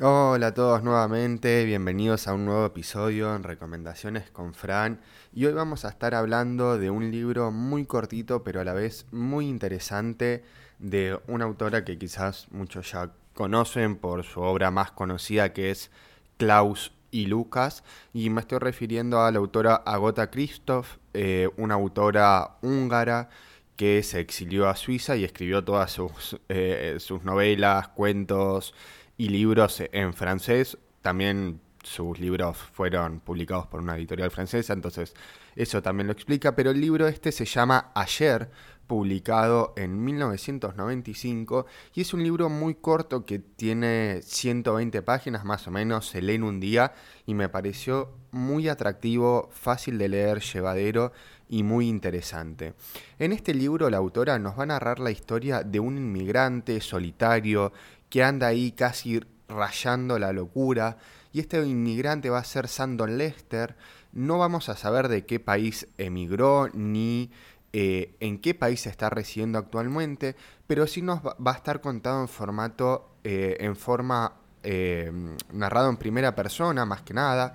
Hola a todos nuevamente, bienvenidos a un nuevo episodio en Recomendaciones con Fran. Y hoy vamos a estar hablando de un libro muy cortito pero a la vez muy interesante de una autora que quizás muchos ya conocen por su obra más conocida que es Klaus y Lucas. Y me estoy refiriendo a la autora Agota Christoph, eh, una autora húngara que se exilió a Suiza y escribió todas sus, eh, sus novelas, cuentos, y libros en francés. También sus libros fueron publicados por una editorial francesa, entonces eso también lo explica, pero el libro este se llama Ayer, publicado en 1995, y es un libro muy corto que tiene 120 páginas más o menos, se lee en un día, y me pareció muy atractivo, fácil de leer, llevadero y muy interesante. En este libro la autora nos va a narrar la historia de un inmigrante solitario que anda ahí casi rayando la locura. Y este inmigrante va a ser Sandon Lester. No vamos a saber de qué país emigró ni eh, en qué país está residiendo actualmente, pero sí nos va, a estar contado en formato, eh, en forma eh, narrado en primera persona, más que nada.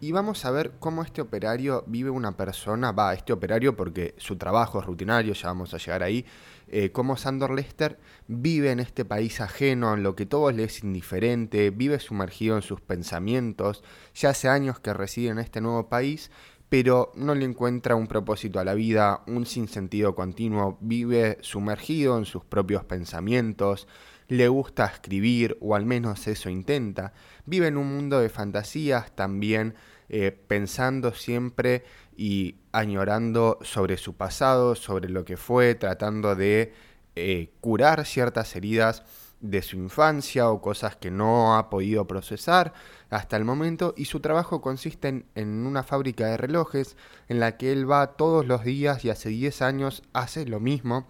Y vamos a ver cómo este operario vive una persona, va, este operario porque su trabajo es rutinario, ya vamos a llegar ahí, eh, cómo Sandor Lester vive en este país ajeno, en lo que todo le es indiferente, vive sumergido en sus pensamientos, ya hace años que reside en este nuevo país, pero no le encuentra un propósito a la vida, un sinsentido continuo, vive sumergido en sus propios pensamientos, le gusta escribir, o al menos eso intenta, vive en un mundo de fantasías también, eh, pensando siempre y añorando sobre su pasado, sobre lo que fue, tratando de eh, curar ciertas heridas de su infancia o cosas que no ha podido procesar hasta el momento y su trabajo consiste en, en, una fábrica de relojes en la que él va todos los días y hace 10 años hace lo mismo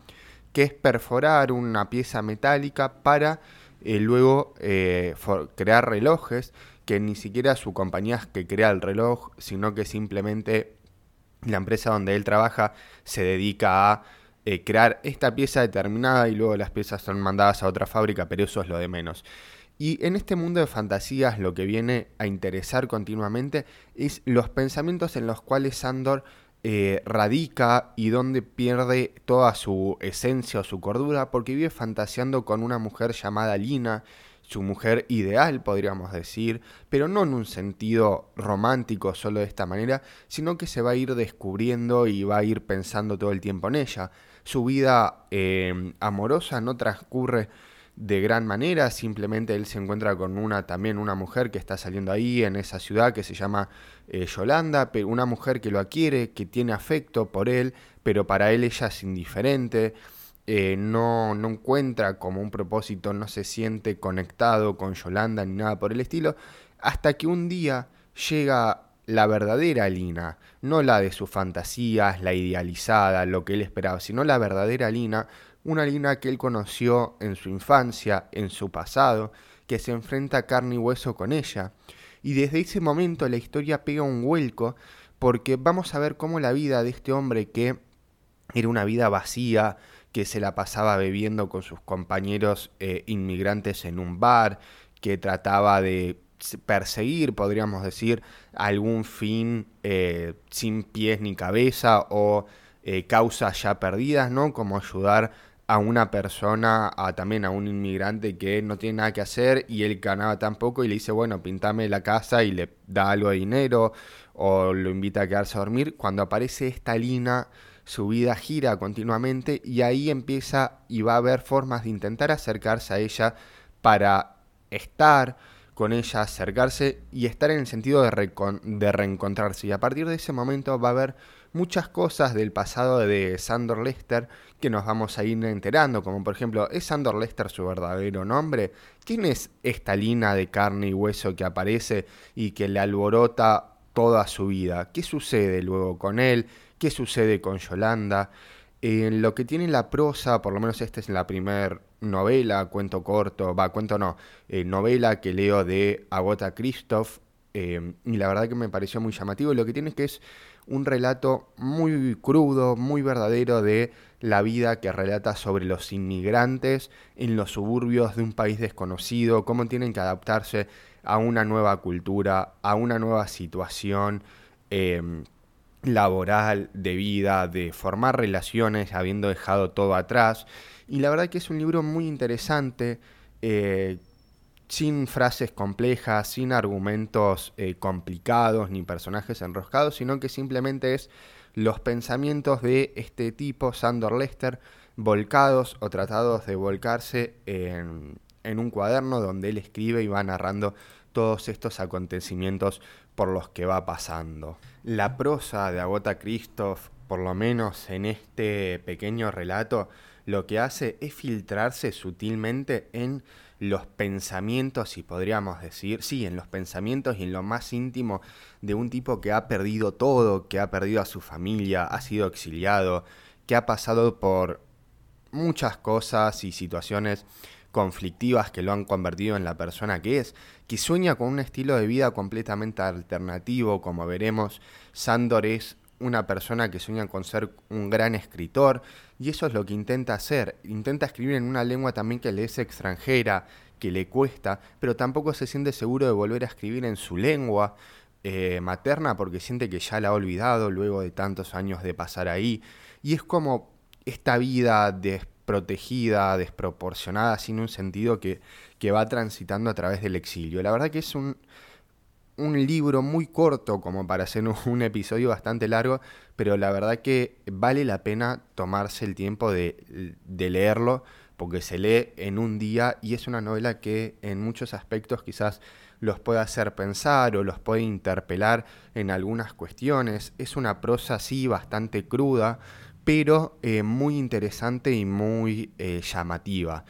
que es perforar una pieza metálica para eh, luego eh, crear relojes, que ni siquiera su compañía es que crea el reloj, sino que simplemente la empresa donde él trabaja se dedica a eh, crear esta pieza determinada y luego las piezas son mandadas a otra fábrica, pero eso es lo de menos. Y en este mundo de fantasías lo que viene a interesar continuamente es los pensamientos en los cuales Sandor eh, radica y donde pierde toda su esencia o su cordura, porque vive fantaseando con una mujer llamada Lina, su mujer ideal, podríamos decir, pero no en un sentido romántico solo de esta manera, sino que se va a ir descubriendo y va a ir pensando todo el tiempo en ella. Su vida eh, amorosa no transcurre de gran manera, simplemente él se encuentra con una también una mujer que está saliendo ahí en esa ciudad que se llama eh, Yolanda, pero una mujer que lo adquiere, que tiene afecto por él, pero para él ella es indiferente, eh, no, no encuentra como un propósito, no se siente conectado con Yolanda ni nada por el estilo, hasta que un día llega la verdadera Lina, no la de sus fantasías, la idealizada, lo que él esperaba, sino la verdadera Lina, una Lina que él conoció en su infancia, en su pasado, que se enfrenta carne y hueso con ella. Y desde ese momento la historia pega un vuelco porque vamos a ver cómo la vida de este hombre que era una vida vacía, que se la pasaba bebiendo con sus compañeros eh, inmigrantes en un bar, que trataba de perseguir, podríamos decir, algún fin eh, sin pies ni cabeza o eh, causas ya perdidas, ¿no? Como ayudar a una persona, a, también a un inmigrante que no tiene nada que hacer y él ganaba tan poco y le dice, bueno, pintame la casa y le da algo de dinero o lo invita a quedarse a dormir. Cuando aparece esta Lina, su vida gira continuamente y ahí empieza y va a haber formas de intentar acercarse a ella para estar con ella, acercarse y estar en el sentido de, de reencontrarse. Y a partir de ese momento va a haber muchas cosas del pasado de Sandor Lester que nos vamos a ir enterando, como por ejemplo, ¿es Sandor Lester su verdadero nombre? ¿Quién es esta lina de carne y hueso que aparece y que le alborota toda su vida? ¿Qué sucede luego con él? ¿Qué sucede con Yolanda? En lo que tiene la prosa, por lo menos esta es la primera novela, cuento corto, va, cuento no, eh, novela que leo de Agota Christoph, eh, y la verdad que me pareció muy llamativo. Lo que tiene es que es un relato muy crudo, muy verdadero de la vida que relata sobre los inmigrantes en los suburbios de un país desconocido, cómo tienen que adaptarse a una nueva cultura, a una nueva situación em, laboral, de vida, de formar relaciones habiendo dejado todo atrás. Y la verdad que es un libro muy interesante. Eh, sin frases complejas, sin argumentos eh, complicados ni personajes enroscados, sino que simplemente es los pensamientos de este tipo, Sandor Lester, volcados o tratados de volcarse en, en un cuaderno donde él escribe y va narrando todos estos acontecimientos por los que va pasando. La prosa de Agota Christoph, por lo menos en este pequeño relato, lo que hace es filtrarse sutilmente en los pensamientos, si podríamos decir, sí, en los pensamientos y en lo más íntimo de un tipo que ha perdido todo, que ha perdido a su familia, ha sido exiliado, que ha pasado por muchas cosas y situaciones conflictivas que lo han convertido en la persona que es, que sueña con un estilo de vida completamente alternativo, como veremos, Sandor es una persona que sueña con ser un gran escritor y eso es lo que intenta hacer. Intenta escribir en una lengua también que le es extranjera, que le cuesta, pero tampoco se siente seguro de volver a escribir en su lengua eh, materna porque siente que ya la ha olvidado luego de tantos años de pasar ahí. Y es como esta vida desprotegida, desproporcionada, sin un sentido que, que va transitando a través del exilio. La verdad que es un, un libro muy corto como para hacer un episodio bastante largo, pero la verdad que vale la pena tomarse el tiempo de, leerlo porque se lee en un día y es una novela que en muchos aspectos quizás los puede hacer pensar o los puede interpelar en algunas cuestiones. Es una prosa así bastante cruda, pero eh, muy interesante y muy eh, llamativa.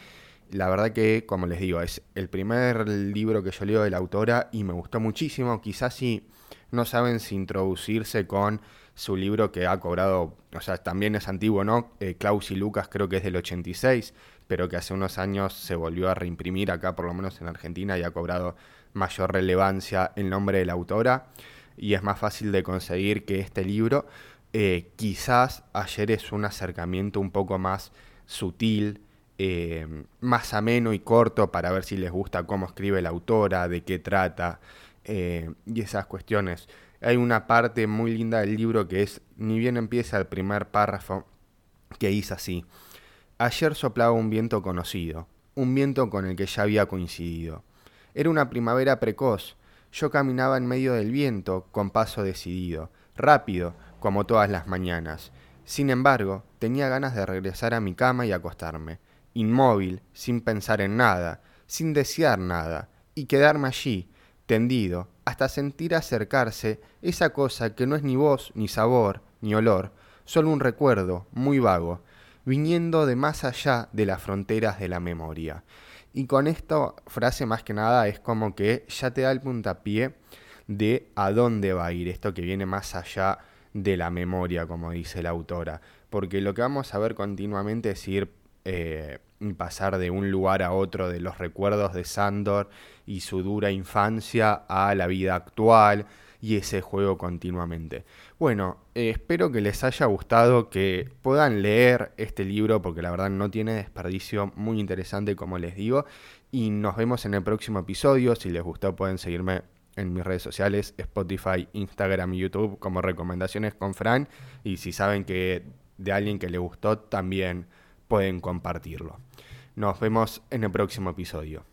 La verdad que, como les digo, es el primer libro que yo leo de la autora y me gustó muchísimo. Quizás si no saben si introducirse con su libro que ha cobrado, o sea, también es antiguo, ¿no? Eh, Klaus y Lucas creo que es del 86, pero que hace unos años se volvió a reimprimir acá, por lo menos en Argentina, y ha cobrado mayor relevancia el nombre de la autora. Y es más fácil de conseguir que este libro. Eh, quizás ayer es un acercamiento un poco más sutil, eh, más ameno y corto para ver si les gusta cómo escribe la autora, de qué trata eh, y esas cuestiones. Hay una parte muy linda del libro que es, ni bien empieza el primer párrafo, que dice así. Ayer soplaba un viento conocido, un viento con el que ya había coincidido. Era una primavera precoz. Yo caminaba en medio del viento, con paso decidido, rápido, como todas las mañanas. Sin embargo, tenía ganas de regresar a mi cama y acostarme inmóvil, sin pensar en nada, sin desear nada, y quedarme allí, tendido, hasta sentir acercarse esa cosa que no es ni voz, ni sabor, ni olor, solo un recuerdo, muy vago, viniendo de más allá de las fronteras de la memoria. Y con esta frase más que nada es como que ya te da el puntapié de a dónde va a ir esto que viene más allá de la memoria, como dice la autora. Porque lo que vamos a ver continuamente es ir eh, pasar de un lugar a otro de los recuerdos de Sandor y su dura infancia a la vida actual y ese juego continuamente. Bueno, eh, espero que les haya gustado, que puedan leer este libro porque la verdad no tiene desperdicio, muy interesante como les digo, y nos vemos en el próximo episodio, si les gustó pueden seguirme en mis redes sociales, Spotify, Instagram y YouTube como recomendaciones con Fran, y si saben que de alguien que le gustó también pueden compartirlo. Nos vemos en el próximo episodio.